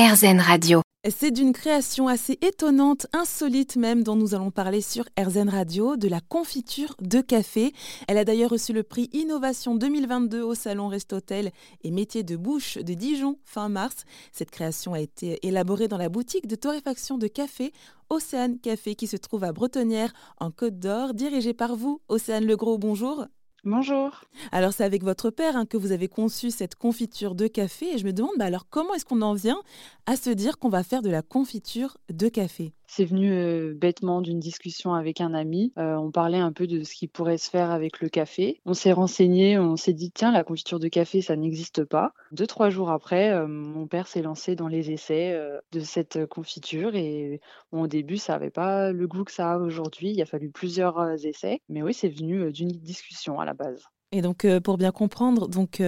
RZN Radio. C'est d'une création assez étonnante, insolite même, dont nous allons parler sur RZN Radio, de la confiture de café. Elle a d'ailleurs reçu le prix Innovation 2022 au Salon Restotel et Métier de bouche de Dijon fin mars. Cette création a été élaborée dans la boutique de torréfaction de café Océane Café qui se trouve à Bretonnière en Côte d'Or, dirigée par vous, Océane Legros. Bonjour. Bonjour. Alors c'est avec votre père hein, que vous avez conçu cette confiture de café et je me demande bah, alors comment est-ce qu'on en vient à se dire qu'on va faire de la confiture de café? C'est venu bêtement d'une discussion avec un ami. On parlait un peu de ce qui pourrait se faire avec le café. On s'est renseigné, on s'est dit tiens la confiture de café ça n'existe pas. Deux trois jours après, mon père s'est lancé dans les essais de cette confiture et au début ça n'avait pas le goût que ça a aujourd'hui. Il a fallu plusieurs essais, mais oui c'est venu d'une discussion à la base. Et donc pour bien comprendre, donc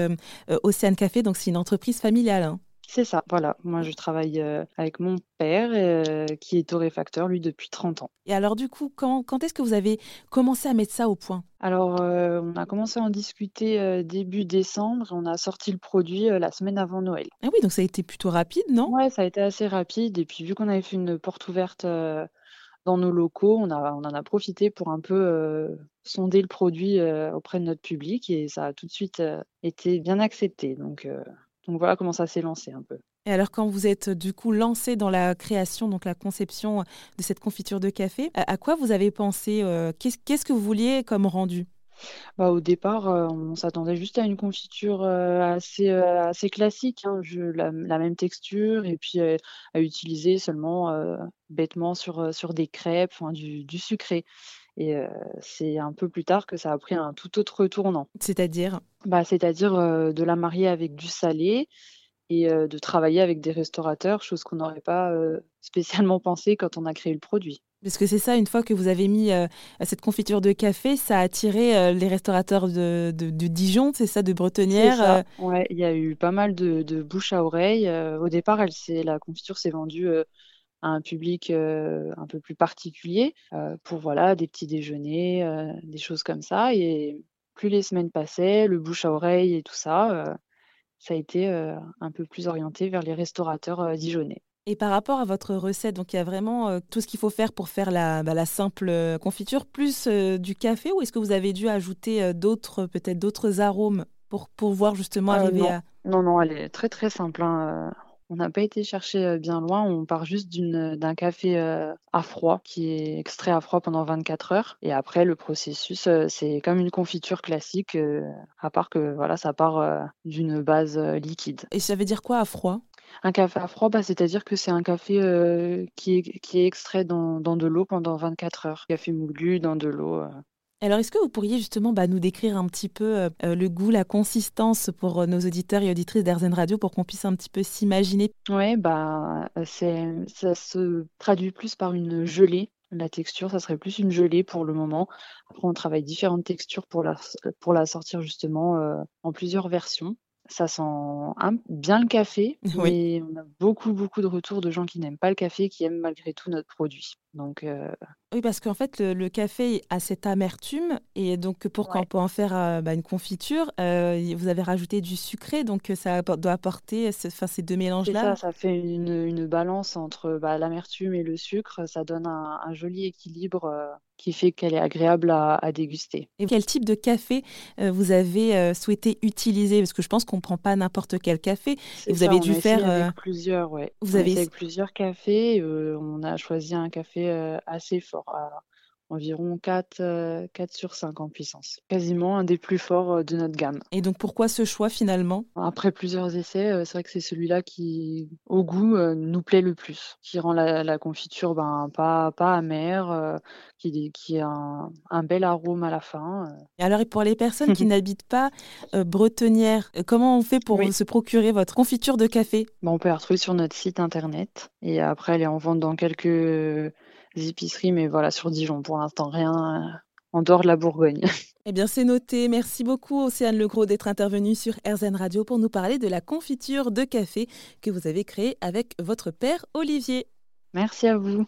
Océane Café, donc c'est une entreprise familiale. Hein? C'est ça, voilà. Moi, je travaille euh, avec mon père, euh, qui est torréfacteur, lui, depuis 30 ans. Et alors, du coup, quand, quand est-ce que vous avez commencé à mettre ça au point? Alors, euh, on a commencé à en discuter début décembre on a sorti le produit la semaine avant Noël. Ah oui, donc ça a été plutôt rapide, non? Ouais, ça a été assez rapide. Et puis, vu qu'on avait fait une porte ouverte dans nos locaux, on, a, on en a profité pour un peu sonder le produit auprès de notre public et ça a tout de suite été bien accepté. Donc, donc voilà comment ça s'est lancé un peu. Et alors quand vous êtes du coup lancé dans la création, donc la conception de cette confiture de café, à, quoi vous avez pensé euh, Qu'est-ce que vous vouliez comme rendu? Bah, au départ, euh, on s'attendait juste à une confiture euh, assez, assez classique, hein, la, même texture, et puis à utiliser seulement bêtement sur, sur des crêpes, du, du sucré. Et c'est un peu plus tard que ça a pris un tout autre tournant. C'est-à-dire? Bah, C'est-à-dire de la marier avec du salé et de travailler avec des restaurateurs, chose qu'on n'aurait pas spécialement pensé quand on a créé le produit. Parce que c'est ça, une fois que vous avez mis cette confiture de café, ça a attiré les restaurateurs de, de, Dijon, c'est ça, de Bretonnière Ouais, il y a eu pas mal de, de bouche à oreille. au départ, elle, la confiture s'est vendue à un public un peu plus particulier pour voilà des petits déjeuners, des choses comme ça. Et plus les semaines passaient, le bouche à oreille et tout ça, ça a été un peu plus orienté vers les restaurateurs dijonnais. Et par rapport à votre recette, donc il y a vraiment tout ce qu'il faut faire pour faire la, bah, la simple confiture, plus du café, ou est-ce que vous avez dû ajouter d'autres, peut-être d'autres arômes pour pouvoir justement arriver à... Non, non, elle est très très simple. Hein, on n'a pas été chercher bien loin, on part juste d'un café à froid qui est extrait à froid pendant 24 heures. Et après, le processus, c'est comme une confiture classique, à part que voilà, ça part d'une base liquide. Et ça veut dire quoi à froid? Un café à froid, bah, c'est-à-dire que c'est un café qui, est, qui est extrait dans, dans de l'eau pendant 24 heures. Café moulu dans de l'eau. Alors, est-ce que vous pourriez justement bah, nous décrire un petit peu euh, euh, le goût, la consistance pour euh, nos auditeurs et auditrices d'Airzen Radio pour qu'on puisse un petit peu s'imaginer? Oui, bah, ça se traduit plus par une gelée. La texture, ça serait plus une gelée pour le moment. Après, on travaille différentes textures pour la, pour la sortir justement en plusieurs versions ça sent bien le café, mais on a beaucoup, beaucoup de retours de gens qui n'aiment pas le café, qui aiment malgré tout notre produit. Donc, euh, Oui, parce qu'en fait, le, café a cette amertume, et donc pour qu'on peut en faire euh, bah, une confiture, euh, vous avez rajouté du sucré, donc ça doit apporter enfin, ces deux mélanges-là. Ça, ça fait une, balance entre bah, l'amertume et le sucre, ça donne un, joli équilibre qui fait qu'elle est agréable à, déguster. Et quel type de café vous avez souhaité utiliser? Parce que je pense qu'on ne prend pas n'importe quel café. Et vous avez dû faire... plusieurs, ouais. Vous avez avec plusieurs cafés. on a choisi un café euh, assez fort, environ 4, 4 euh, sur 5 en puissance. Quasiment un des plus forts euh, de notre gamme. Et donc pourquoi ce choix finalement? Après plusieurs essais, c'est vrai que c'est celui-là qui, au goût, nous plaît le plus, qui rend la, confiture ben, pas, pas amère, qui, qui a un, bel arôme à la fin. Et alors pour les personnes qui n'habitent pas Bretonnière, comment on fait pour se procurer votre confiture de café? Ben, On peut la retrouver sur notre site internet et après elle est en vente dans quelques épiceries, mais voilà, sur Dijon, pour l'instant, rien euh, en dehors de la Bourgogne. Eh bien, c'est noté. Merci beaucoup, Océane Legros, d'être intervenue sur RZN Radio pour nous parler de la confiture de café que vous avez créée avec votre père Olivier. Merci à vous.